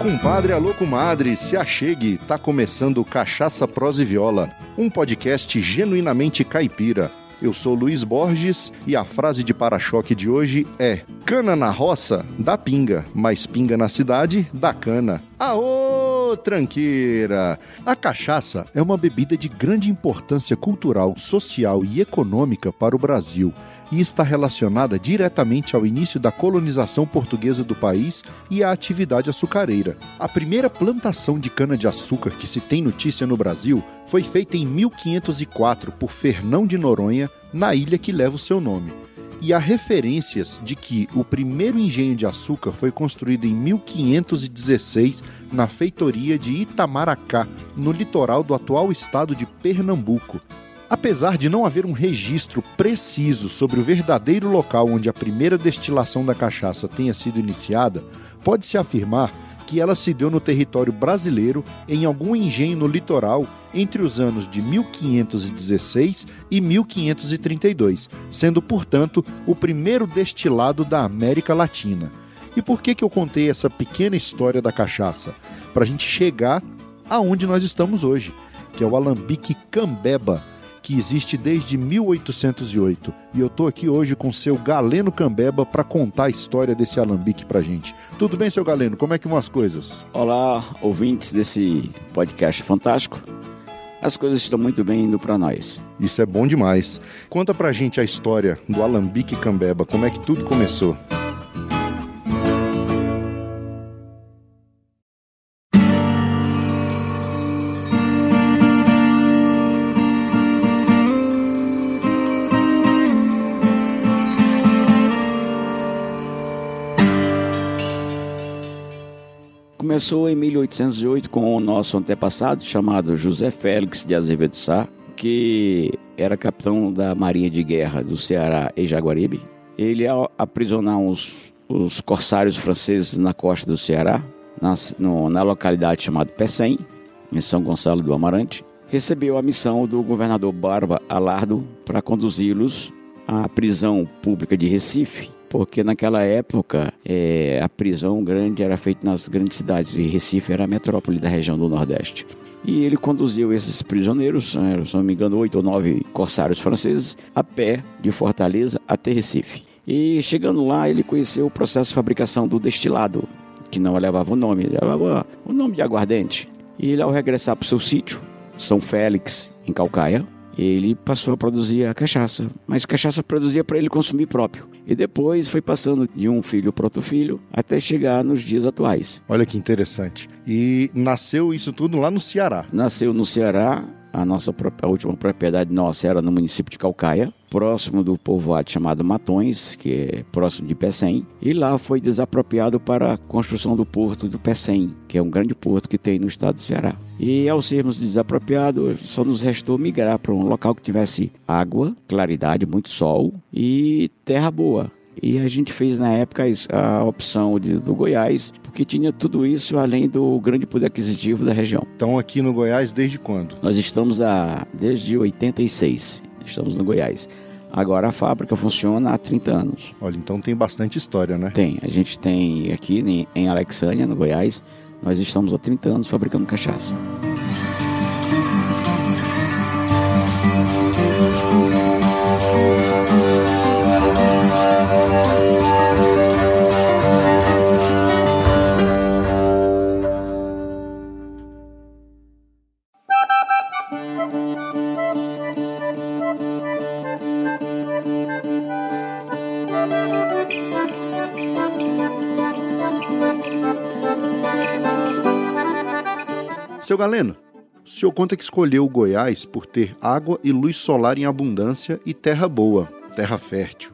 compadre, alô comadre, se achegue, tá começando Cachaça, Prosa e Viola, um podcast genuinamente caipira. Eu sou Luiz Borges e a frase de para-choque de hoje é: Cana na roça, dá pinga, mas pinga na cidade, dá cana. Aô, tranqueira! A cachaça é uma bebida de grande importância cultural, social e econômica para o Brasil e está relacionada diretamente ao início da colonização portuguesa do país e à atividade açucareira. A primeira plantação de cana-de-açúcar que se tem notícia no Brasil foi feita em 1504 por Fernão de Noronha, na ilha que leva o seu nome. E há referências de que o primeiro engenho de açúcar foi construído em 1516 na feitoria de Itamaracá, no litoral do atual estado de Pernambuco, Apesar de não haver um registro preciso sobre o verdadeiro local onde a primeira destilação da cachaça tenha sido iniciada, pode-se afirmar que ela se deu no território brasileiro em algum engenho no litoral entre os anos de 1516 e 1532, sendo, portanto, o primeiro destilado da América Latina. E por que, que eu contei essa pequena história da cachaça? Para a gente chegar aonde nós estamos hoje, que é o alambique Cambeba, que existe desde 1808. E eu tô aqui hoje com o seu Galeno Cambeba para contar a história desse alambique pra gente. Tudo bem, seu Galeno? Como é que vão as coisas? Olá, ouvintes desse podcast fantástico. As coisas estão muito bem indo para nós. Isso é bom demais. Conta pra gente a história do alambique Cambeba, como é que tudo começou? Começou em 1808 com o nosso antepassado chamado José Félix de Azevedo Sá, que era capitão da Marinha de Guerra do Ceará e Jaguaribe. Ele, ao aprisionar os, os corsários franceses na costa do Ceará, na, no, na localidade chamada Pecém, em São Gonçalo do Amarante, recebeu a missão do governador Barba Alardo para conduzi-los à prisão pública de Recife, porque naquela época é, a prisão grande era feita nas grandes cidades e Recife era a metrópole da região do Nordeste. E ele conduziu esses prisioneiros, né, se não me engano, oito ou nove corsários franceses, a pé de Fortaleza até Recife. E chegando lá, ele conheceu o processo de fabricação do destilado, que não levava o nome, levava o nome de aguardente. E ele, ao regressar para o seu sítio, São Félix, em Calcaia, ele passou a produzir a cachaça, mas cachaça produzia para ele consumir próprio. E depois foi passando de um filho para outro filho até chegar nos dias atuais. Olha que interessante. E nasceu isso tudo lá no Ceará? Nasceu no Ceará, a nossa a última propriedade nossa era no município de Calcaia, próximo do povoado chamado Matões, que é próximo de Pecém, e lá foi desapropriado para a construção do porto do Pecém, que é um grande porto que tem no estado do Ceará. E ao sermos desapropriados, só nos restou migrar para um local que tivesse água, claridade, muito sol e terra boa. E a gente fez na época a opção de, do Goiás, porque tinha tudo isso além do grande poder aquisitivo da região. Então aqui no Goiás desde quando? Nós estamos a, desde 86, estamos no Goiás. Agora a fábrica funciona há 30 anos. Olha, então tem bastante história, né? Tem. A gente tem aqui em Alexânia, no Goiás, nós estamos há 30 anos fabricando cachaça. Galeno, o senhor conta que escolheu Goiás por ter água e luz solar em abundância e terra boa, terra fértil.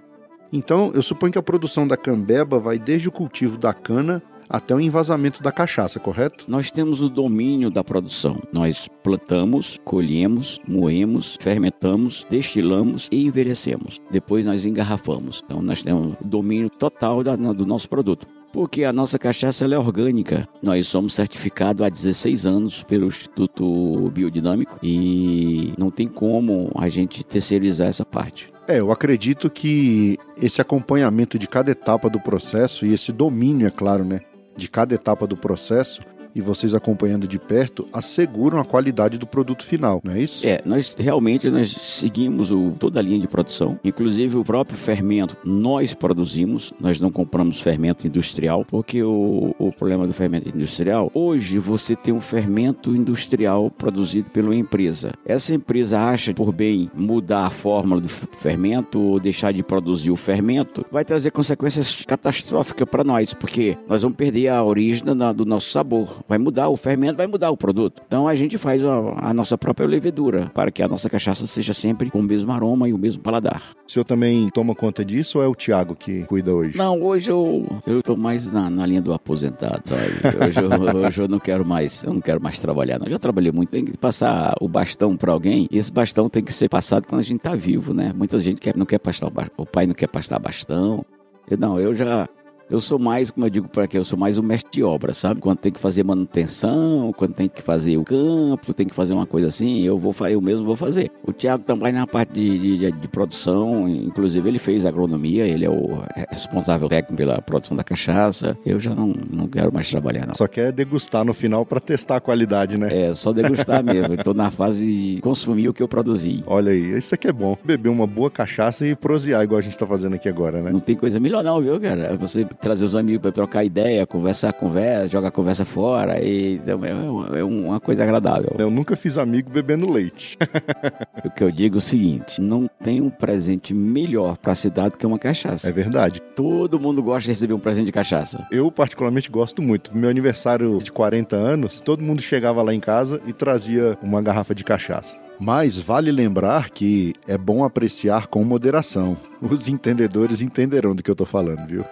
Então, eu suponho que a produção da cambeba vai desde o cultivo da cana até o envasamento da cachaça, correto? Nós temos o domínio da produção. Nós plantamos, colhemos, moemos, fermentamos, destilamos e envelhecemos. Depois nós engarrafamos. Então nós temos o domínio total da, do nosso produto porque a nossa cachaça é orgânica. Nós somos certificados há 16 anos pelo Instituto Biodinâmico e não tem como a gente terceirizar essa parte. É, eu acredito que esse acompanhamento de cada etapa do processo e esse domínio, é claro, né? de cada etapa do processo e vocês acompanhando de perto asseguram a qualidade do produto final, não é isso? É, nós realmente nós seguimos o, toda a linha de produção, inclusive o próprio fermento nós produzimos, nós não compramos fermento industrial, porque o, o problema do fermento industrial, hoje você tem um fermento industrial produzido pela empresa. Essa empresa acha por bem mudar a fórmula do fermento ou deixar de produzir o fermento, vai trazer consequências catastróficas para nós, porque nós vamos perder a origem do nosso sabor vai mudar o fermento, vai mudar o produto. Então a gente faz a, a nossa própria levedura para que a nossa cachaça seja sempre com o mesmo aroma e o mesmo paladar. O senhor também toma conta disso ou é o Tiago que cuida hoje? Não, hoje eu eu tô mais na, na linha do aposentado, sabe? Hoje eu, hoje eu não quero mais, eu não quero mais trabalhar. Não. Eu já trabalhei muito, tem que passar o bastão para alguém e esse bastão tem que ser passado quando a gente tá vivo, né? Muita gente quer, não quer passar o, o pai não quer passar bastão. Eu, não, eu já eu sou mais, como eu digo para quê? Eu sou mais o mestre de obra, sabe? Quando tem que fazer manutenção, quando tem que fazer o campo, tem que fazer uma coisa assim, eu vou eu mesmo vou fazer. O Tiago também na parte de, de, de, produção, inclusive ele fez agronomia, ele é o responsável técnico pela produção da cachaça. Eu já não, não quero mais trabalhar, não. Só quer degustar no final para testar a qualidade, né? É, só degustar mesmo. Estou na fase de consumir o que eu produzi. Olha aí, isso aqui é bom. Beber uma boa cachaça e prosear, igual a gente está fazendo aqui agora, né? Não tem coisa melhor não, viu, cara? Você trazer os amigos para trocar ideia, conversar, conversa, jogar conversa fora. E é, é uma coisa agradável. Eu nunca fiz amigo bebendo leite. o que eu digo é o seguinte: não tem um presente melhor para a cidade que uma cachaça. É verdade. Todo mundo gosta de receber um presente de cachaça. Eu, particularmente, gosto muito. Meu aniversário de 40 anos, todo mundo chegava lá em casa e trazia uma garrafa de cachaça. Mas vale lembrar que é bom apreciar com moderação. Os entendedores entenderão do que eu tô falando, viu?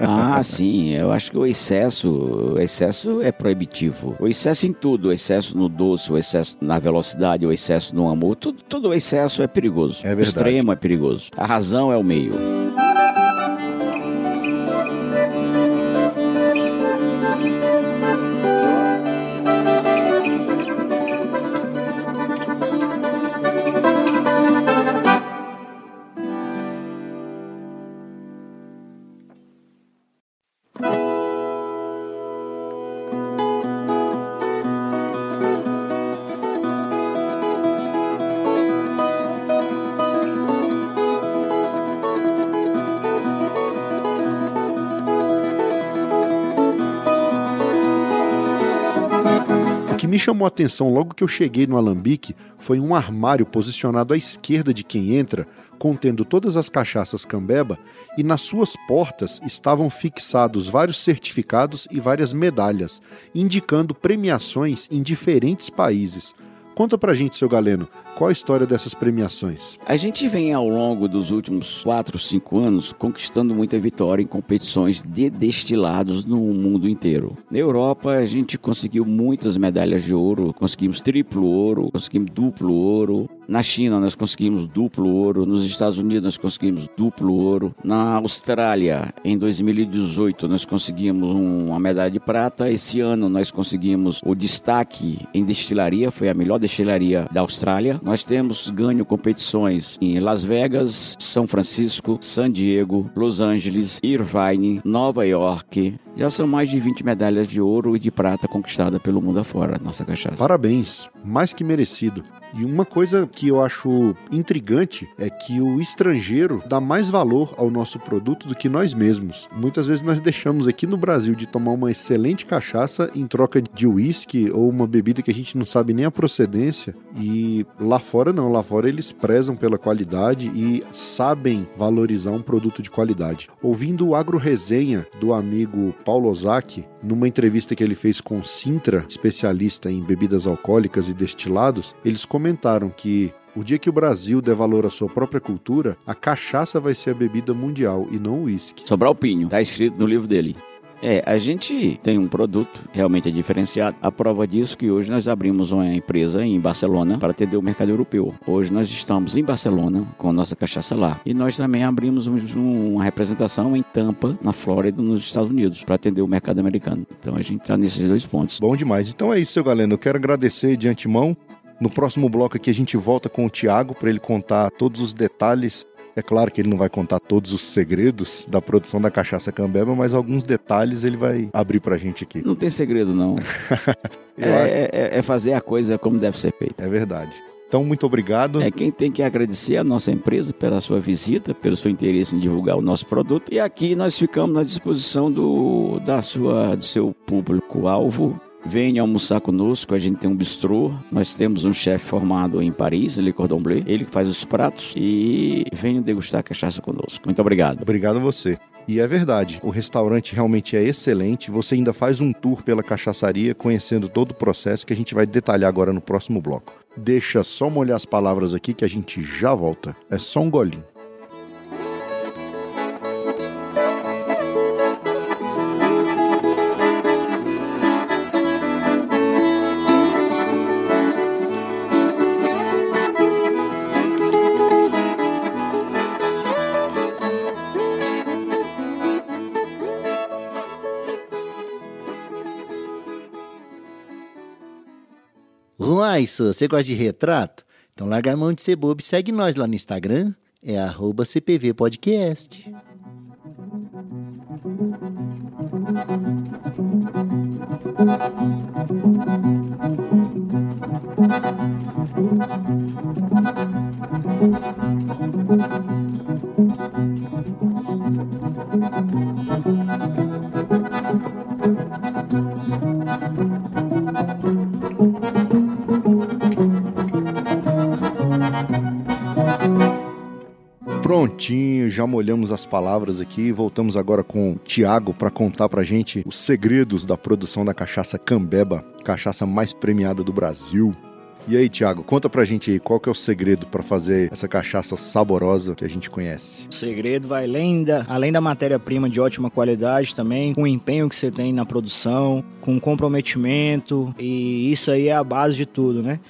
ah, sim. Eu acho que o excesso, o excesso é proibitivo. O excesso em tudo, o excesso no doce, o excesso na velocidade, o excesso no amor, tudo, todo o excesso é perigoso. É verdade. O extremo é perigoso. A razão é o meio. Chamou a atenção logo que eu cheguei no alambique foi um armário posicionado à esquerda de quem entra, contendo todas as cachaças cambeba, e nas suas portas estavam fixados vários certificados e várias medalhas, indicando premiações em diferentes países. Conta pra gente, seu Galeno, qual a história dessas premiações? A gente vem ao longo dos últimos 4, 5 anos conquistando muita vitória em competições de destilados no mundo inteiro. Na Europa, a gente conseguiu muitas medalhas de ouro, conseguimos triplo ouro, conseguimos duplo ouro. Na China, nós conseguimos duplo ouro. Nos Estados Unidos, nós conseguimos duplo ouro. Na Austrália, em 2018, nós conseguimos uma medalha de prata. Esse ano, nós conseguimos o destaque em destilaria, foi a melhor destilaria da Austrália. Nós temos ganho competições em Las Vegas, São Francisco, San Diego, Los Angeles, Irvine, Nova York. Já são mais de 20 medalhas de ouro e de prata conquistadas pelo mundo afora, nossa cachaça. Parabéns, mais que merecido. E uma coisa que eu acho intrigante é que o estrangeiro dá mais valor ao nosso produto do que nós mesmos. Muitas vezes nós deixamos aqui no Brasil de tomar uma excelente cachaça em troca de uísque ou uma bebida que a gente não sabe nem a procedência. E lá fora não, lá fora eles prezam pela qualidade e sabem valorizar um produto de qualidade. Ouvindo o Agro Resenha do amigo Paulo Ozaki, numa entrevista que ele fez com Sintra, especialista em bebidas alcoólicas e destilados, eles comentaram que o dia que o Brasil der valor à sua própria cultura, a cachaça vai ser a bebida mundial e não o uísque. Sobrar o pinho, tá escrito no livro dele. É, a gente tem um produto realmente diferenciado. A prova disso que hoje nós abrimos uma empresa em Barcelona para atender o mercado europeu. Hoje nós estamos em Barcelona com nossa cachaça lá. E nós também abrimos um, uma representação em Tampa, na Flórida, nos Estados Unidos, para atender o mercado americano. Então a gente está nesses dois pontos. Bom demais. Então é isso, seu Galeno. Eu quero agradecer de antemão. No próximo bloco aqui a gente volta com o Tiago para ele contar todos os detalhes É claro que ele não vai contar todos os segredos da produção da cachaça Cambeba, mas alguns detalhes ele vai abrir pra gente aqui. Não tem segredo, não. é, é, é fazer a coisa como deve ser feita. É verdade. Então, muito obrigado. É quem tem que agradecer a nossa empresa pela sua visita, pelo seu interesse em divulgar o nosso produto. E aqui nós ficamos à disposição do, da sua, do seu público-alvo. Venha almoçar conosco, a gente tem um bistrô, nós temos um chefe formado em Paris, Le Cordon Bleu, ele que faz os pratos e venha degustar a cachaça conosco. Muito obrigado. Obrigado a você. E é verdade, o restaurante realmente é excelente. Você ainda faz um tour pela cachaçaria, conhecendo todo o processo que a gente vai detalhar agora no próximo bloco. Deixa só molhar as palavras aqui que a gente já volta. É só um golinho. Só, você gosta de retrato? Então larga a mão de ser bobo e segue nós lá no Instagram. É arroba CPV Podcast. Prontinho, já molhamos as palavras aqui. Voltamos agora com o Tiago para contar pra gente os segredos da produção da cachaça Cambeba, cachaça mais premiada do Brasil. E aí, Tiago, conta pra gente aí qual que é o segredo para fazer essa cachaça saborosa que a gente conhece. O segredo vai além da, além da matéria-prima de ótima qualidade também, com o empenho que você tem na produção, com comprometimento, e isso aí é a base de tudo, né?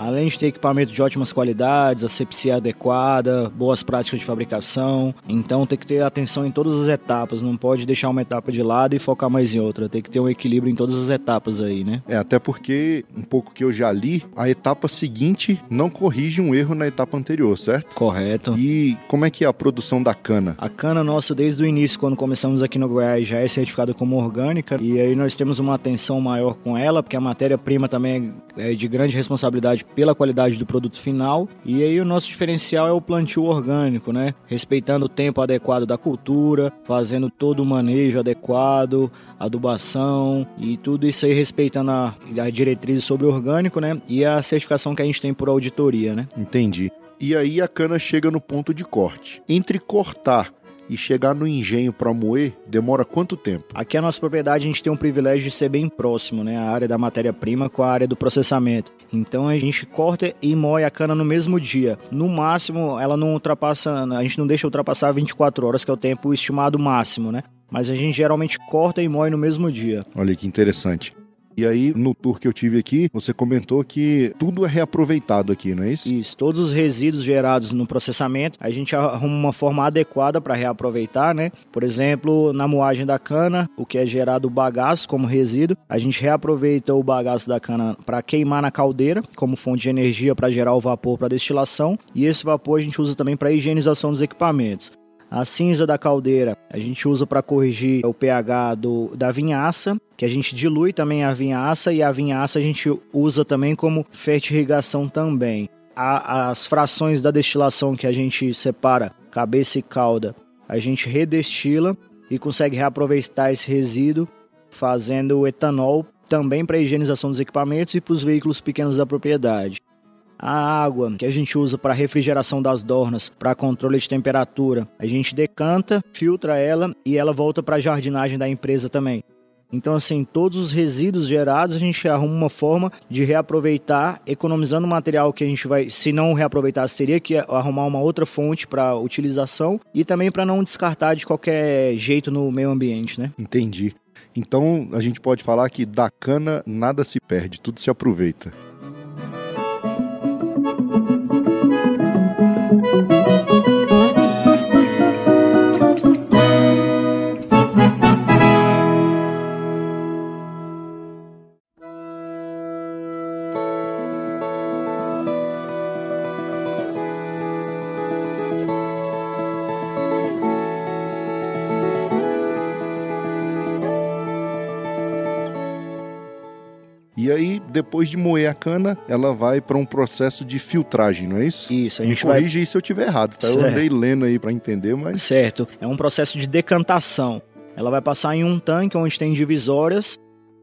Além de ter equipamento de ótimas qualidades, asepsia adequada, boas práticas de fabricação, então tem que ter atenção em todas as etapas, não pode deixar uma etapa de lado e focar mais em outra, tem que ter um equilíbrio em todas as etapas aí, né? É, até porque, um pouco que eu já li, a etapa seguinte não corrige um erro na etapa anterior, certo? Correto. E como é que é a produção da cana? A cana nossa, desde o início, quando começamos aqui no Goiás, já é certificada como orgânica, e aí nós temos uma atenção maior com ela, porque a matéria-prima também é de grande responsabilidade pela qualidade do produto final. E aí o nosso diferencial é o plantio orgânico, né? Respeitando o tempo adequado da cultura, fazendo todo o manejo adequado, adubação e tudo isso aí respeitando a, a diretriz sobre orgânico, né? E a certificação que a gente tem por auditoria, né? Entendi. E aí a cana chega no ponto de corte. Entre cortar e chegar no engenho para moer demora quanto tempo? Aqui a nossa propriedade a gente tem um privilégio de ser bem próximo, né? A área da matéria-prima com a área do processamento. Então a gente corta e moe a cana no mesmo dia. No máximo, ela não ultrapassa, a gente não deixa ultrapassar 24 horas, que é o tempo estimado máximo, né? Mas a gente geralmente corta e moe no mesmo dia. Olha que interessante. E aí, no tour que eu tive aqui, você comentou que tudo é reaproveitado aqui, não é isso? Isso, todos os resíduos gerados no processamento, a gente arruma uma forma adequada para reaproveitar, né? Por exemplo, na moagem da cana, o que é gerado bagaço como resíduo, a gente reaproveita o bagaço da cana para queimar na caldeira, como fonte de energia para gerar o vapor para destilação, e esse vapor a gente usa também para higienização dos equipamentos. A cinza da caldeira a gente usa para corrigir o pH do, da vinhaça, que a gente dilui também a vinhaça e a vinhaça a gente usa também como fertirrigação também. A, as frações da destilação que a gente separa, cabeça e cauda, a gente redestila e consegue reaproveitar esse resíduo fazendo etanol também para higienização dos equipamentos e para os veículos pequenos da propriedade. A água que a gente usa para refrigeração das dornas, para controle de temperatura, a gente decanta, filtra ela e ela volta para a jardinagem da empresa também. Então, assim, todos os resíduos gerados a gente arruma uma forma de reaproveitar, economizando o material que a gente vai, se não reaproveitar, teria que arrumar uma outra fonte para utilização e também para não descartar de qualquer jeito no meio ambiente, né? Entendi. Então, a gente pode falar que da cana nada se perde, tudo se aproveita. Depois de moer a cana, ela vai para um processo de filtragem, não é isso? Isso, a Me gente vai corrige aí se eu tiver errado, tá? Eu Certo. andei lendo aí para entender, mas Certo. É um processo de decantação. Ela vai passar em um tanque onde tem divisórias.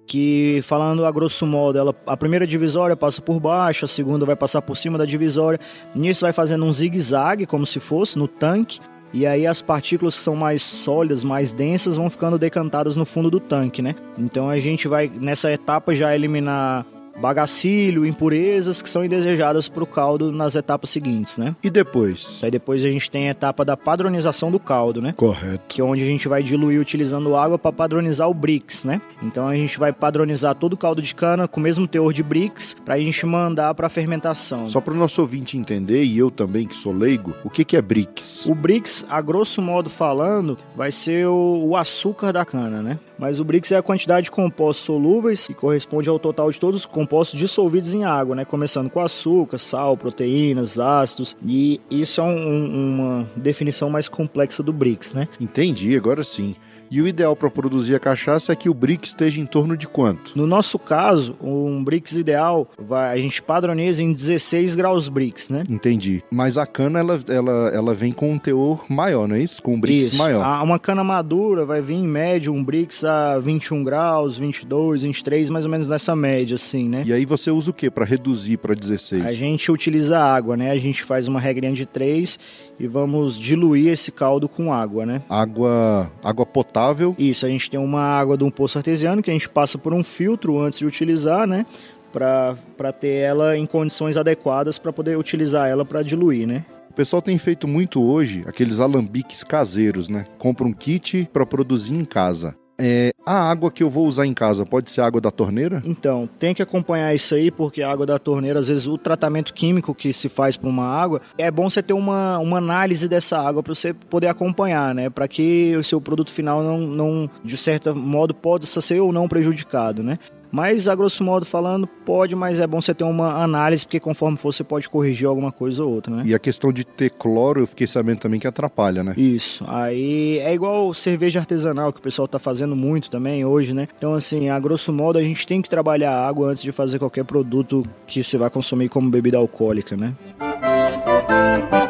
Que, falando a grosso modo, ela, a primeira divisória passa por baixo, a segunda vai passar por cima da divisória. Nisso vai fazendo um zigue-zague, como se fosse, no tanque. E aí as partículas que são mais sólidas, mais densas, vão ficando decantadas no fundo do tanque, né? Então a gente vai, nessa etapa, já eliminar bagacilho, impurezas que são indesejadas para o caldo nas etapas seguintes, né? e depois? Aí depois a gente tem a etapa da padronização do caldo, né? Correto. que é onde a gente vai diluir utilizando água para padronizar o Brix, né? Então a gente vai padronizar todo o caldo de cana com o mesmo teor de Brix para a gente mandar para fermentação. Só para o nosso ouvinte entender, e eu também que sou leigo, o que, que é BRICS? O Brix, a grosso modo falando, vai ser o, o açúcar da cana, né? Mas o Brix é a quantidade de compostos solúveis que corresponde ao total de todos os compostos dissolvidos em água, né? Começando com açúcar, sal, proteínas, ácidos. E isso é um- um- uma definição mais complexa do Brix, né? Entendi, agora sim. E o ideal para produzir a cachaça é que o BRICS esteja em torno de quanto? No nosso caso, um Brix ideal, vai, a gente padroniza em 16 graus Brix, né? Entendi. Mas a cana, ela, ela, ela vem com um teor maior, não é isso? Com um BRICS Isso. maior. A- Uma cana madura vai vir em média um Brix a 21 graus, 22, 23, mais ou menos nessa média, assim, né? E aí você usa o que para reduzir para 16? A gente utiliza água, né? A gente faz uma regrinha de 3 e vamos diluir esse caldo com água, né? Água, água potável. Isso, a gente tem uma água de um poço artesiano que a gente passa por um filtro antes de utilizar, né? Para ter ela em condições adequadas para poder utilizar ela para diluir, né? O pessoal tem feito muito hoje aqueles alambiques caseiros, né? Compra um kit para produzir em casa. É, a água que eu vou usar em casa pode ser água da torneira? Então, tem que acompanhar isso aí, porque a água da torneira, às vezes, o tratamento químico que se faz para uma água, é bom você ter uma, uma análise dessa água para você poder acompanhar, né? Para que o seu produto final não, não, de certo modo, possa ser ou não prejudicado, né? Mas, a grosso modo falando, pode, mas é bom você ter uma análise, porque conforme for, você pode corrigir alguma coisa ou outra, né? E a questão de ter cloro, eu fiquei sabendo também que atrapalha, né? Isso. Aí é igual cerveja artesanal que o pessoal tá fazendo muito também hoje, né? Então, assim, a grosso modo, a gente tem que trabalhar a água antes de fazer qualquer produto que você vai consumir como bebida alcoólica, né? E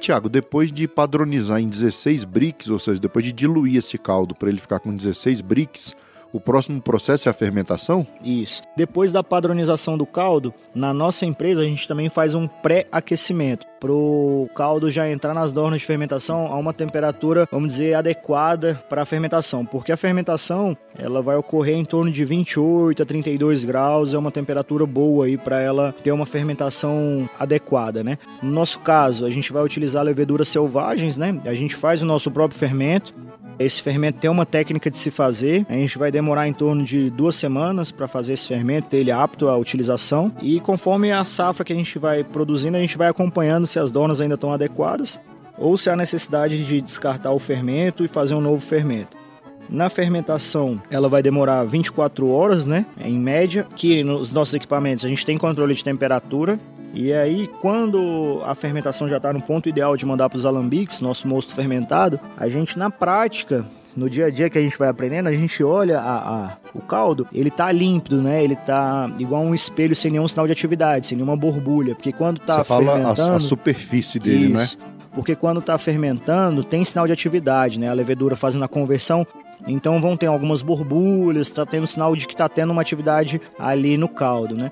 Thiago, depois de padronizar em 16 bricks, ou seja, depois de diluir esse caldo para ele ficar com 16 bricks, o próximo processo é a fermentação? Isso. Depois da padronização do caldo, na nossa empresa a gente também faz um pré-aquecimento para o caldo já entrar nas dornas de fermentação a uma temperatura, vamos dizer, adequada para a fermentação, porque a fermentação ela vai ocorrer em torno de 28 a 32 graus, é uma temperatura boa aí para ela ter uma fermentação adequada, né? No nosso caso, a gente vai utilizar leveduras selvagens, né? A gente faz o nosso próprio fermento, esse fermento tem uma técnica de se fazer. A gente vai demorar em torno de duas semanas para fazer esse fermento, ter ele apto à utilização. E conforme a safra que a gente vai produzindo, a gente vai acompanhando se as donas ainda estão adequadas ou se há necessidade de descartar o fermento e fazer um novo fermento. Na fermentação, ela vai demorar 24 horas, né? Em média, que nos nossos equipamentos a gente tem controle de temperatura. E aí, quando a fermentação já está no ponto ideal de mandar para os alambiques, nosso mosto fermentado, a gente na prática no dia a dia que a gente vai aprendendo, a gente olha a, a- o caldo, ele tá límpido, né? Ele tá igual um espelho sem nenhum sinal de atividade, sem nenhuma borbulha. Porque quando tá Você fala a, a superfície dele, né? Isso. Porque quando tá fermentando, tem sinal de atividade, né? A levedura fazendo a conversão. Então vão ter algumas borbulhas, tá tendo sinal de que tá tendo uma atividade ali no caldo, né?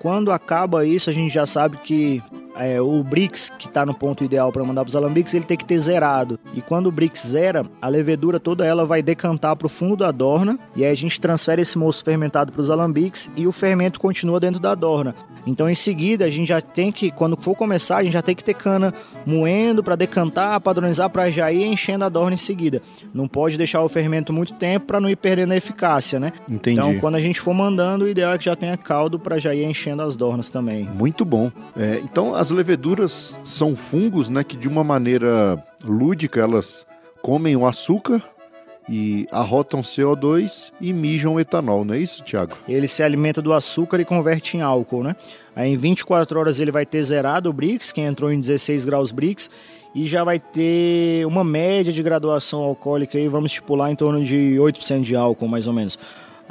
Quando acaba isso, a gente já sabe que é, o Brix, que está no ponto ideal para mandar para os alambiques, ele tem que ter zerado. E quando o Brix zera, a levedura toda ela vai decantar para o fundo da dorna e aí a gente transfere esse moço fermentado para os alambiques e o fermento continua dentro da dorna. Então, em seguida, a gente já tem que, quando for começar, a gente já tem que ter cana moendo para decantar, padronizar para já ir enchendo a dorna em seguida. Não pode deixar o fermento muito tempo para não ir perdendo a eficácia, né? Entendi. Então, quando a gente for mandando, o ideal é que já tenha caldo para já ir enchendo as dornas também. Muito bom. É, então, as leveduras são fungos, né, que de uma maneira lúdica elas comem o açúcar e arrotam CO2 e mijam etanol, não é isso, Tiago? Ele se alimenta do açúcar e converte em álcool, né? Aí em 24 horas ele vai ter zerado o Brix, quem entrou em 16 graus Brix, e já vai ter uma média de graduação alcoólica aí, vamos estipular em torno de 8% de álcool, mais ou menos.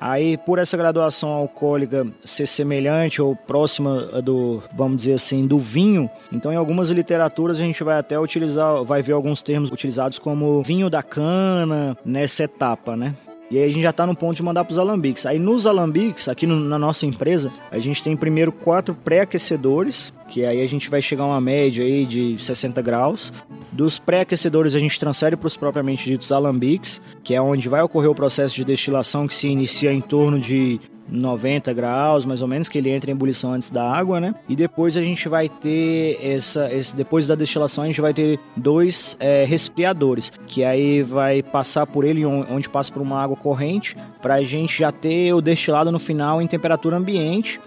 Aí, por essa graduação alcoólica ser semelhante ou próxima do, vamos dizer assim, do vinho, então em algumas literaturas a gente vai até utilizar, vai ver alguns termos utilizados como vinho da cana nessa etapa, né? E aí a gente já está no ponto de mandar para os alambiques. Aí nos alambiques, aqui no, na nossa empresa, a gente tem primeiro quatro pré-aquecedores, que aí a gente vai chegar a uma média aí de 60 graus. Dos pré-aquecedores a gente transfere para os propriamente ditos alambiques, que é onde vai ocorrer o processo de destilação que se inicia em torno de 90 graus, mais ou menos, que ele entra em ebulição antes da água, né? E depois a gente vai ter essa, esse, depois da destilação a gente vai ter dois é, resfriadores, que aí vai passar por ele onde passa por uma água corrente, para a gente já ter o destilado no final em temperatura ambiente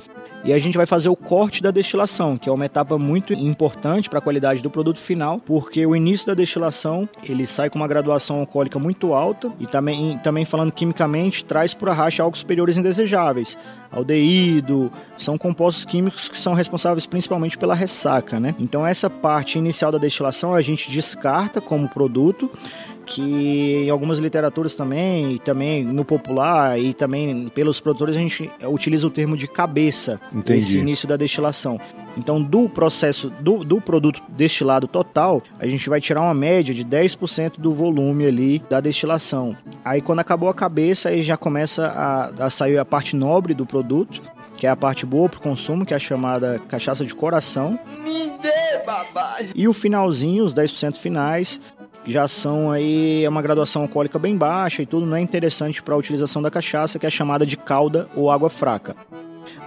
e a gente vai fazer o corte da destilação, que é uma etapa muito importante para a qualidade do produto final, porque o início da destilação ele sai com uma graduação alcoólica muito alta e também, também falando quimicamente, traz por arraste algo superiores indesejáveis. Aldeído, são compostos químicos que são responsáveis principalmente pela ressaca, né? Então essa parte inicial da destilação a gente descarta como produto que em algumas literaturas também, e também no popular e também pelos produtores a gente utiliza o termo de cabeça Entendi. nesse início da destilação. Então, do processo do, do produto destilado total, a gente vai tirar uma média de 10% do volume ali da destilação. Aí, quando acabou a cabeça, aí já começa a, a sair a parte nobre do produto, que é a parte boa para o consumo, que é a chamada cachaça de coração. Me dê, babá! E o finalzinho, os 10% finais, já são aí é uma graduação alcoólica bem baixa e tudo não é interessante para a utilização da cachaça, que é chamada de calda ou água fraca.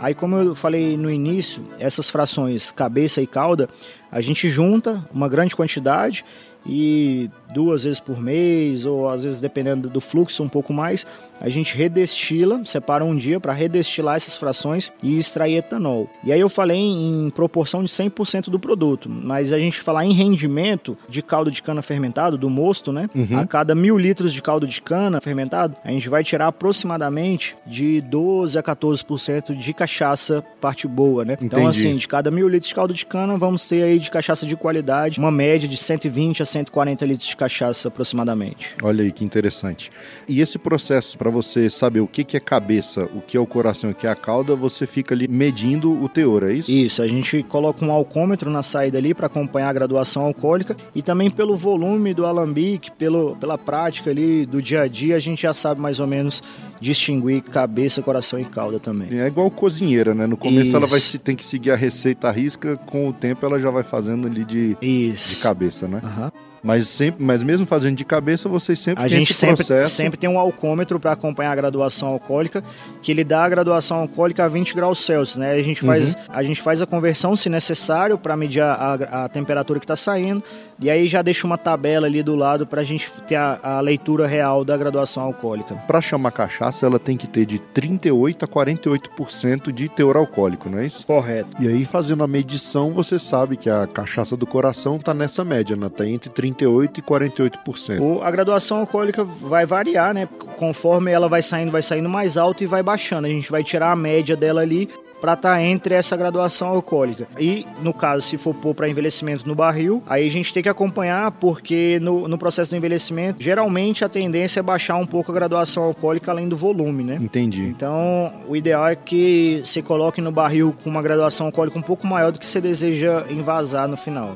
Aí, como eu falei no início, essas frações cabeça e cauda, a gente junta uma grande quantidade e duas vezes por mês, ou às vezes dependendo do fluxo, um pouco mais, a gente redestila, separa um dia para redestilar essas frações e extrair etanol. E aí eu falei em proporção de 100% do produto, mas a gente falar em rendimento de caldo de cana fermentado, do mosto, né? Uhum. A cada mil litros de caldo de cana fermentado, a gente vai tirar aproximadamente de 12 a 14% de cachaça parte boa, né? Então, Entendi. Então, assim, de cada mil litros de caldo de cana, vamos ter aí de cachaça de qualidade, uma média de 120 a 140 litros de cachaça aproximadamente. Olha aí que interessante. E esse processo, para você saber o que, que é cabeça, o que é o coração e o que é a cauda, você fica ali medindo o teor, é isso? Isso, a gente coloca um alcômetro na saída ali para acompanhar a graduação alcoólica e também pelo volume do alambique, pelo, pela prática ali do dia a dia, a gente já sabe mais ou menos distinguir cabeça, coração e cauda também. É igual cozinheira, né? No começo Isso. ela vai tem que seguir a receita à risca, com o tempo ela já vai fazendo ali de, de cabeça, né? Uhum. Mas, sempre, mas mesmo fazendo de cabeça, vocês sempre a tem gente sempre, processo. sempre tem um alcômetro para acompanhar a graduação alcoólica, que ele dá a graduação alcoólica a 20 graus Celsius, né? A gente faz, uhum. a, gente faz a conversão, se necessário, para medir a, a, temperatura que está saindo, e aí já deixa uma tabela ali do lado para a gente ter a, a, leitura real da graduação alcoólica. Para chamar cachaça, ela tem que ter de 38 a 48% de teor alcoólico, não é isso? Correto. E aí, fazendo a medição, você sabe que a cachaça do coração está nessa média, né? Tá entre 38 38% e 48%. O, a graduação alcoólica vai variar, né? Conforme ela vai saindo, vai saindo mais alto e vai baixando. A gente vai tirar a média dela ali para estar tá entre essa graduação alcoólica. E, no caso, se for pôr para envelhecimento no barril, aí a gente tem que acompanhar, porque no, no processo do envelhecimento, geralmente a tendência é baixar um pouco a graduação alcoólica além do volume, né? Entendi. Então, o ideal é que você coloque no barril com uma graduação alcoólica um pouco maior do que você deseja envasar no final.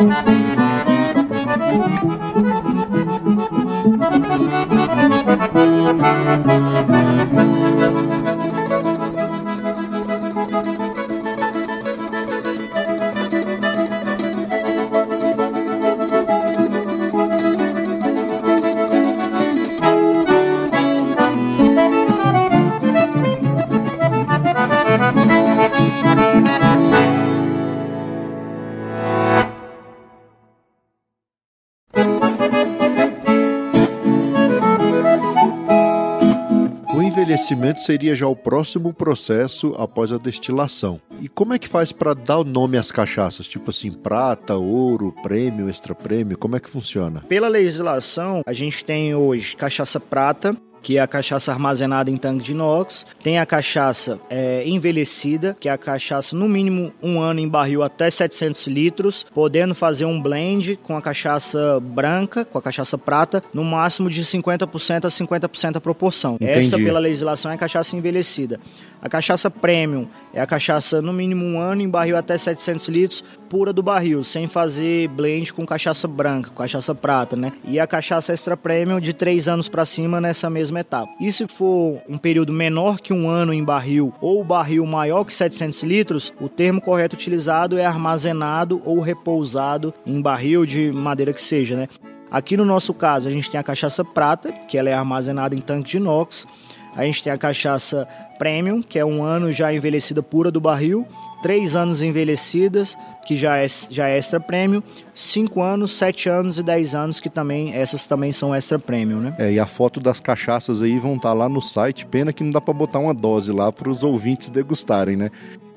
Música Thank you. Envelhecimento seria já o próximo processo após a destilação. E como é que faz para dar o nome às cachaças? Tipo assim, prata, ouro, prêmio, extra prêmio, como é que funciona? Pela legislação, a gente tem hoje cachaça prata, que é a cachaça armazenada em tanque de inox. Tem a cachaça é, envelhecida, que é a cachaça no mínimo um ano em barril até 700 litros, podendo fazer um blend com a cachaça branca, com a cachaça prata, no máximo de 50% a 50% a proporção. Entendi. Essa, pela legislação, é a cachaça envelhecida. A cachaça premium é a cachaça no mínimo um ano em barril até 700 litros, pura do barril, sem fazer blend com cachaça branca, com cachaça prata, né? E a cachaça extra premium de 3 anos para cima nessa mesma etapa. E se for um período menor que um ano em barril ou barril maior que 700 litros, o termo correto utilizado é armazenado ou repousado em barril de madeira que seja, né? Aqui no nosso caso, a gente tem a cachaça prata, que ela é armazenada em tanque de inox. A gente tem a cachaça premium, que é um ano já envelhecida pura do barril, três anos envelhecidas, que já é, já é extra premium, cinco anos, sete anos e dez anos, que também essas também são extra premium, né? É, e a foto das cachaças aí vão estar lá no site. Pena que não dá para botar uma dose lá para os ouvintes degustarem, né?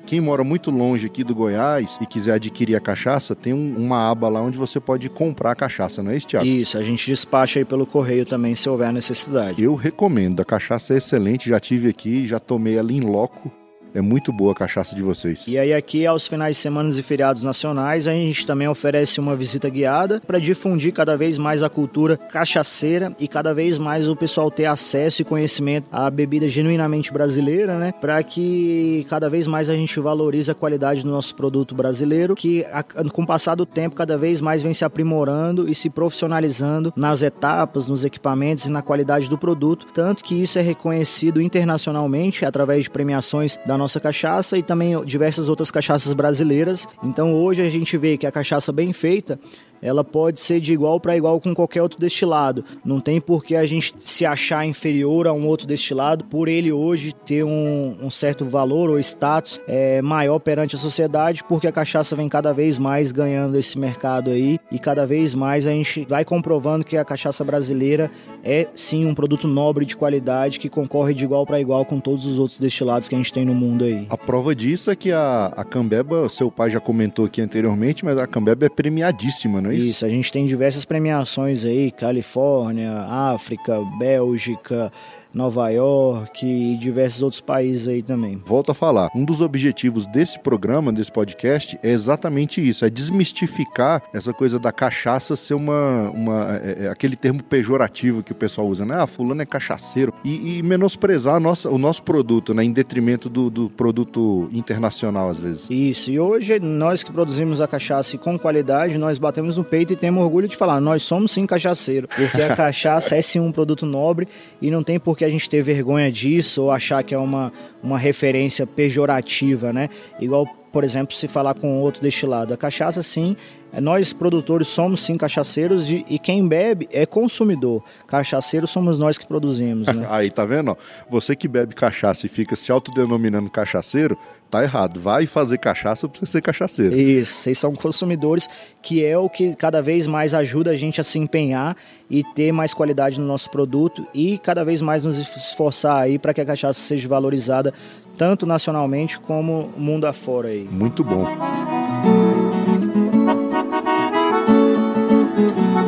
Quem mora muito longe aqui do Goiás e quiser adquirir a cachaça, tem um- uma aba lá onde você pode comprar a cachaça, não é isso, Thiago? Isso, a gente despacha aí pelo correio também, se houver necessidade. Eu recomendo, a cachaça é excelente, já tive aqui, já tomei ela em loco. É muito boa a cachaça de vocês. E aí aqui aos finais de semana e feriados nacionais, a gente também oferece uma visita guiada para difundir cada vez mais a cultura cachaceira e cada vez mais o pessoal ter acesso e conhecimento à bebida genuinamente brasileira, né? Para que cada vez mais a gente valorize a qualidade do nosso produto brasileiro, que com o passar do tempo cada vez mais vem se aprimorando e se profissionalizando nas etapas, nos equipamentos e na qualidade do produto, tanto que isso é reconhecido internacionalmente através de premiações da nossa cachaça e também diversas outras cachaças brasileiras. Então hoje a gente vê que a cachaça bem feita ela pode ser de igual para igual com qualquer outro destilado. Não tem por que a gente se achar inferior a um outro destilado por ele hoje ter um, um certo valor ou status é, maior perante a sociedade, porque a cachaça vem cada vez mais ganhando esse mercado aí e cada vez mais a gente vai comprovando que a cachaça brasileira é sim um produto nobre de qualidade que concorre de igual para igual com todos os outros destilados que a gente tem no mundo aí. A prova disso é que a, a Cambeba, seu pai já comentou aqui anteriormente, mas a Cambeba é premiadíssima, não é isso? Isso, a gente tem diversas premiações aí, Califórnia, África, Bélgica, Nova York e diversos outros países aí também. Volto a falar, um dos objetivos desse programa, desse podcast, é exatamente isso: é desmistificar essa coisa da cachaça ser uma. uma é, é, aquele termo pejorativo que o pessoal usa, né? Ah, fulano é cachaceiro. E, e menosprezar nossa, o nosso produto, né? Em detrimento do, do produto internacional, às vezes. Isso, e hoje nós que produzimos a cachaça com qualidade, nós batemos no peito e temos orgulho de falar, nós somos sim cachaceiro, porque a cachaça é sim um produto nobre e não tem por que a gente ter vergonha disso ou achar que é uma, uma referência pejorativa, né? Igual, por exemplo, se falar com outro destilado. A cachaça, sim, é, nós produtores somos sim cachaceiros e, e quem bebe é consumidor. Cachaceiros somos nós que produzimos, né? Aí, tá vendo? Você que bebe cachaça e fica se autodenominando cachaceiro, tá errado. Vai fazer cachaça pra você ser cachaceiro. Isso, vocês são consumidores, que é o que cada vez mais ajuda a gente a se empenhar e ter mais qualidade no nosso produto e cada vez mais nos esforçar aí para que a cachaça seja valorizada tanto nacionalmente como mundo afora aí. Muito bom.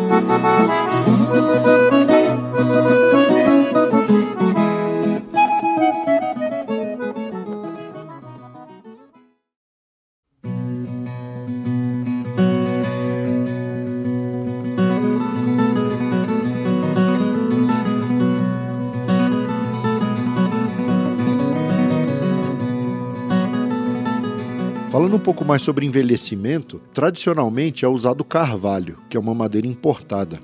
Falando mais sobre envelhecimento, tradicionalmente é usado carvalho, que é uma madeira importada.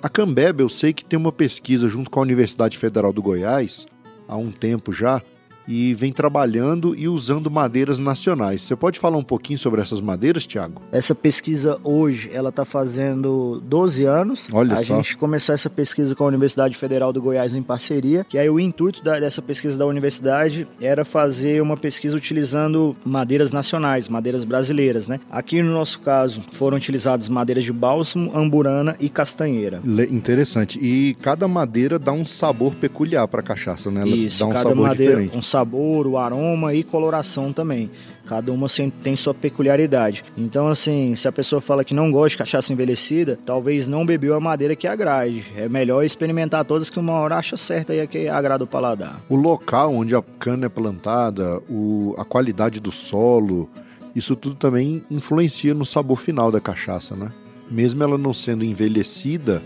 A Cambeba, eu sei que tem uma pesquisa junto com a Universidade Federal do Goiás, há um tempo já, e vem trabalhando e usando madeiras nacionais. Você pode falar um pouquinho sobre essas madeiras, Tiago? Essa pesquisa hoje, ela está fazendo 12 anos. Olha a só. gente começou essa pesquisa com a Universidade Federal do Goiás em parceria, que aí o intuito da, dessa pesquisa da universidade era fazer uma pesquisa utilizando madeiras nacionais, madeiras brasileiras, né? Aqui no nosso caso, foram utilizadas madeiras de bálsamo, amburana e castanheira. Le- Interessante. E cada madeira dá um sabor peculiar para a cachaça, né? Ela Isso, dá um cada sabor madeira, diferente. um sabor, o aroma e coloração também. Cada uma tem sua peculiaridade. Então, assim, se a pessoa fala que não gosta de cachaça envelhecida, talvez não bebeu a madeira que agrade. É melhor experimentar todas que uma hora acha certa e a que agrada o paladar. O local onde a cana é plantada, o- a qualidade do solo, isso tudo também influencia no sabor final da cachaça, né? Mesmo ela não sendo envelhecida,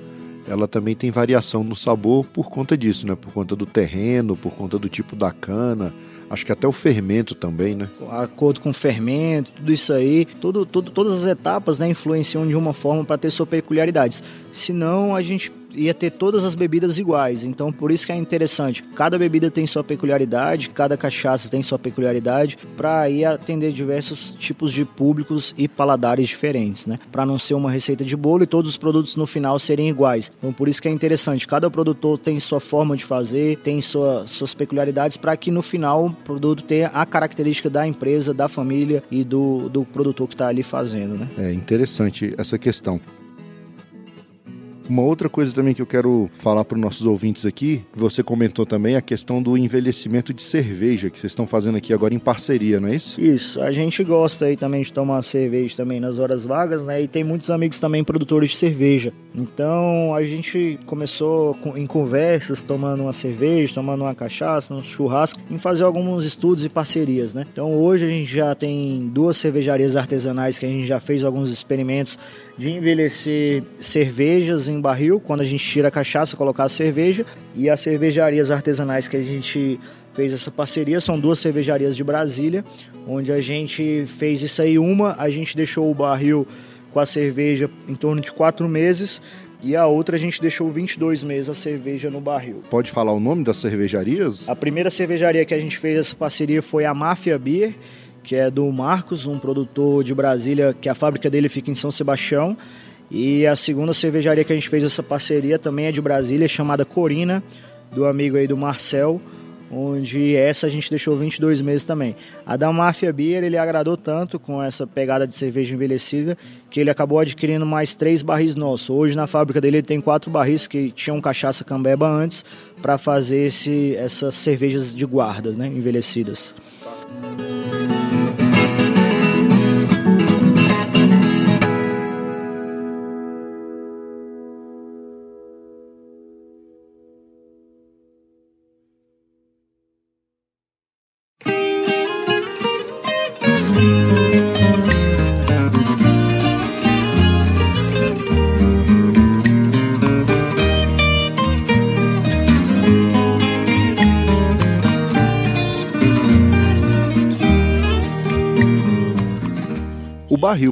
ela também tem variação no sabor por conta disso, né? Por conta do terreno, por conta do tipo da cana. Acho que até o fermento também, né? acordo com o fermento, tudo isso aí, tudo, todas as etapas né, influenciam de uma forma para ter suas peculiaridades. Senão a gente ia ter todas as bebidas iguais. Então por isso que é interessante. Cada bebida tem sua peculiaridade, cada cachaça tem sua peculiaridade para aí atender diversos tipos de públicos e paladares diferentes, né? Para não ser uma receita de bolo e todos os produtos no final serem iguais. Então por isso que é interessante. Cada produtor tem sua forma de fazer, tem sua, suas peculiaridades para que no final o produto tenha a característica da empresa, da família e do, do produtor que está ali fazendo, né? É interessante essa questão. Uma outra coisa também que eu quero falar para os nossos ouvintes aqui, você comentou também, a questão do envelhecimento de cerveja, que vocês estão fazendo aqui agora em parceria, não é isso? Isso, a gente gosta aí também de tomar cerveja também nas horas vagas, né? E tem muitos amigos também produtores de cerveja. Então a gente começou com- em conversas, tomando uma cerveja, tomando uma cachaça, um churrasco, em fazer alguns estudos e parcerias, né? Então hoje a gente já tem duas cervejarias artesanais que a gente já fez alguns experimentos de envelhecer cervejas em barril, quando a gente tira a cachaça, colocar a cerveja, e as cervejarias artesanais que a gente fez essa parceria são duas cervejarias de Brasília, onde a gente fez isso aí. Uma, a gente deixou o barril com a cerveja em torno de quatro meses, e a outra a gente deixou 22 meses a cerveja no barril. Pode falar o nome das cervejarias? A primeira cervejaria que a gente fez essa parceria foi a Máfia Beer, que é do Marcos, um produtor de Brasília, que a fábrica dele fica em São Sebastião. E a segunda cervejaria que a gente fez essa parceria também é de Brasília, chamada Corina, do amigo aí do Marcel, onde essa a gente deixou 22 meses também. A da Máfia Beer, ele agradou tanto com essa pegada de cerveja envelhecida, que ele acabou adquirindo mais três barris nossos. Hoje na fábrica dele ele tem quatro barris que tinham cachaça cambeba antes, para fazer esse, essas cervejas de guarda, né, envelhecidas.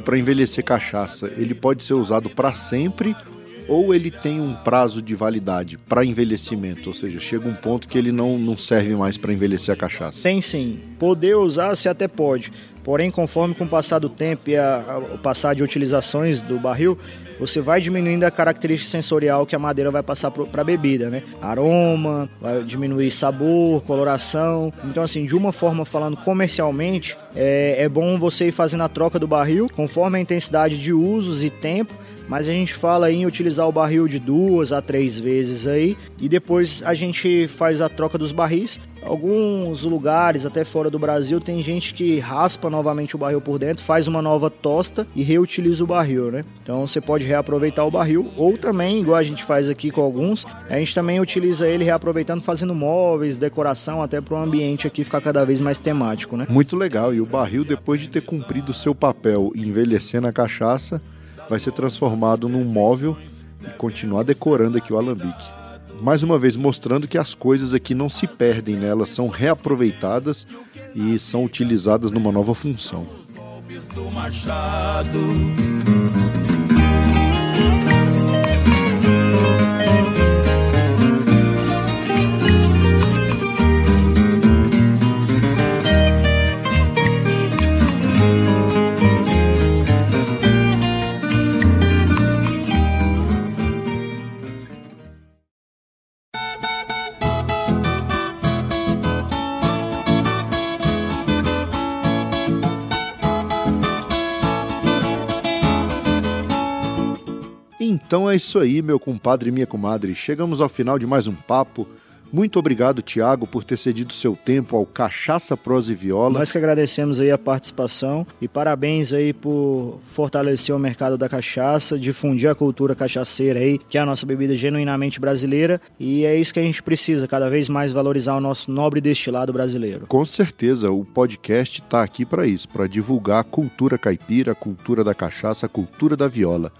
Para envelhecer cachaça, ele pode ser usado para sempre ou ele tem um prazo de validade para envelhecimento, ou seja, chega um ponto que ele não, não serve mais para envelhecer a cachaça. Tem sim. Poder usar se até pode. Porém, conforme com o passar do tempo e o passar de utilizações do barril, você vai diminuindo a característica sensorial que a madeira vai passar para a bebida, né? Aroma, vai diminuir sabor, coloração. Então, assim, de uma forma falando comercialmente, é, é bom você ir fazendo a troca do barril conforme a intensidade de usos e tempo mas a gente fala em utilizar o barril de duas a três vezes aí e depois a gente faz a troca dos barris. Alguns lugares, até fora do Brasil, tem gente que raspa novamente o barril por dentro, faz uma nova tosta e reutiliza o barril, né? Então você pode reaproveitar o barril ou também, igual a gente faz aqui com alguns, a gente também utiliza ele reaproveitando, fazendo móveis, decoração, até para o ambiente aqui ficar cada vez mais temático, né? Muito legal. E o barril, depois de ter cumprido o seu papel e envelhecer na cachaça, vai ser transformado num móvel e continuar decorando aqui o alambique. Mais uma vez mostrando que as coisas aqui não se perdem, né? elas são reaproveitadas e são utilizadas numa nova função. Então é isso aí, meu compadre e minha comadre. Chegamos ao final de mais um papo. Muito obrigado, Tiago, por ter cedido seu tempo ao Cachaça, Prosa e Viola. Nós que agradecemos aí a participação e parabéns aí por fortalecer o mercado da cachaça, difundir a cultura cachaceira aí, que é a nossa bebida genuinamente brasileira, e é isso que a gente precisa, cada vez mais valorizar o nosso nobre destilado brasileiro. Com certeza, o podcast está aqui para isso, para divulgar a cultura caipira, a cultura da cachaça, a cultura da viola.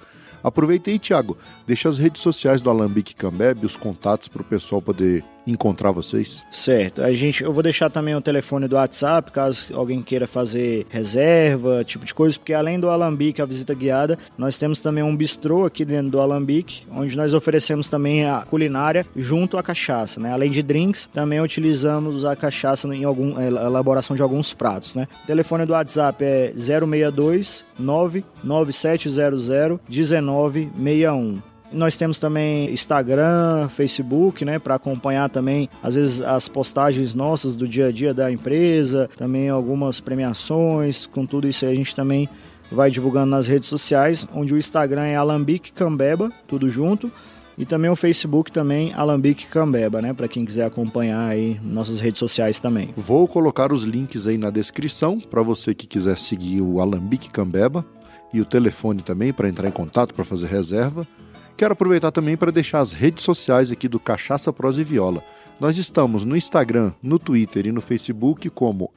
Aproveita aí, Thiago, deixa as redes sociais do Alambique Cambeb, os contatos para o pessoal poder encontrar vocês. Certo. A gente, eu vou deixar também o telefone do WhatsApp, caso alguém queira fazer reserva, tipo de coisa, porque além do Alambique, a visita guiada, nós temos também um bistrô aqui dentro do Alambique, onde nós oferecemos também a culinária junto à cachaça, né? Além de drinks, também utilizamos a cachaça em algum elaboração de alguns pratos, né? O telefone do WhatsApp é 062 99700 1961. Nós temos também Instagram, Facebook, né, para acompanhar também às vezes as postagens nossas do dia a dia da empresa, também algumas premiações, com tudo isso aí a gente também vai divulgando nas redes sociais, onde o Instagram é Alambique Cambeba, tudo junto, e também o Facebook também Alambique Cambeba, né, para quem quiser acompanhar aí nossas redes sociais também. Vou colocar os links aí na descrição para você que quiser seguir o Alambique Cambeba e o telefone também para entrar em contato para fazer reserva. Quero aproveitar também para deixar as redes sociais aqui do Cachaça Prosa e Viola. Nós estamos no Instagram, no Twitter e no Facebook como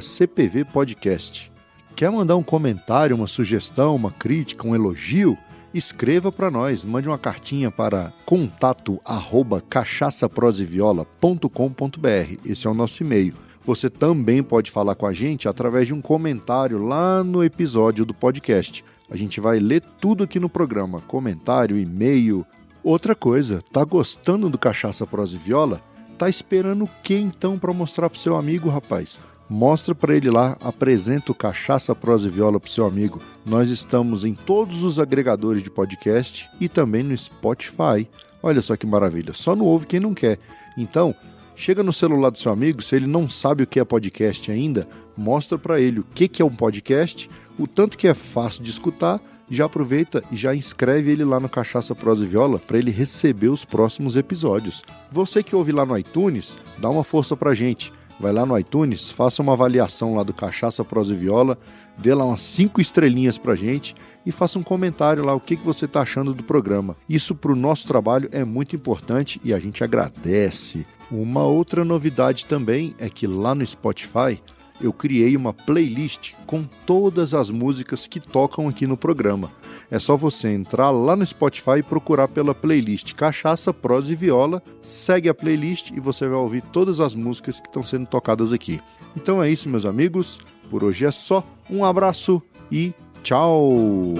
@cpvpodcast. Quer mandar um comentário, uma sugestão, uma crítica, um elogio? Escreva para nós, mande uma cartinha para contato arroba cachaçaproseviola.com.br. Esse é o nosso e-mail. Você também pode falar com a gente através de um comentário lá no episódio do podcast. A gente vai ler tudo aqui no programa, comentário, e-mail. Outra coisa, tá gostando do Cachaça Prosa e Viola? Tá esperando o que então para mostrar pro seu amigo, rapaz? Mostra para ele lá, apresenta o Cachaça Prosa e Viola pro seu amigo. Nós estamos em todos os agregadores de podcast e também no Spotify. Olha só que maravilha, só não ouve quem não quer. Então, chega no celular do seu amigo, se ele não sabe o que é podcast ainda, mostra para ele o que é um podcast, o tanto que é fácil de escutar, já aproveita e já inscreve ele lá no Cachaça Prosa e Viola para ele receber os próximos episódios. Você que ouve lá no iTunes, dá uma força pra gente. Vai lá no iTunes, faça uma avaliação lá do Cachaça Prosa e Viola, dê lá umas cinco estrelinhas pra gente e faça um comentário lá o que, que você está achando do programa. Isso para o nosso trabalho é muito importante e a gente agradece. Uma outra novidade também é que lá no Spotify eu criei uma playlist com todas as músicas que tocam aqui no programa. É só você entrar lá no Spotify e procurar pela playlist Cachaça, Prosa e Viola, segue a playlist e você vai ouvir todas as músicas que estão sendo tocadas aqui. Então é isso, meus amigos. Por hoje é só. Um abraço e tchau!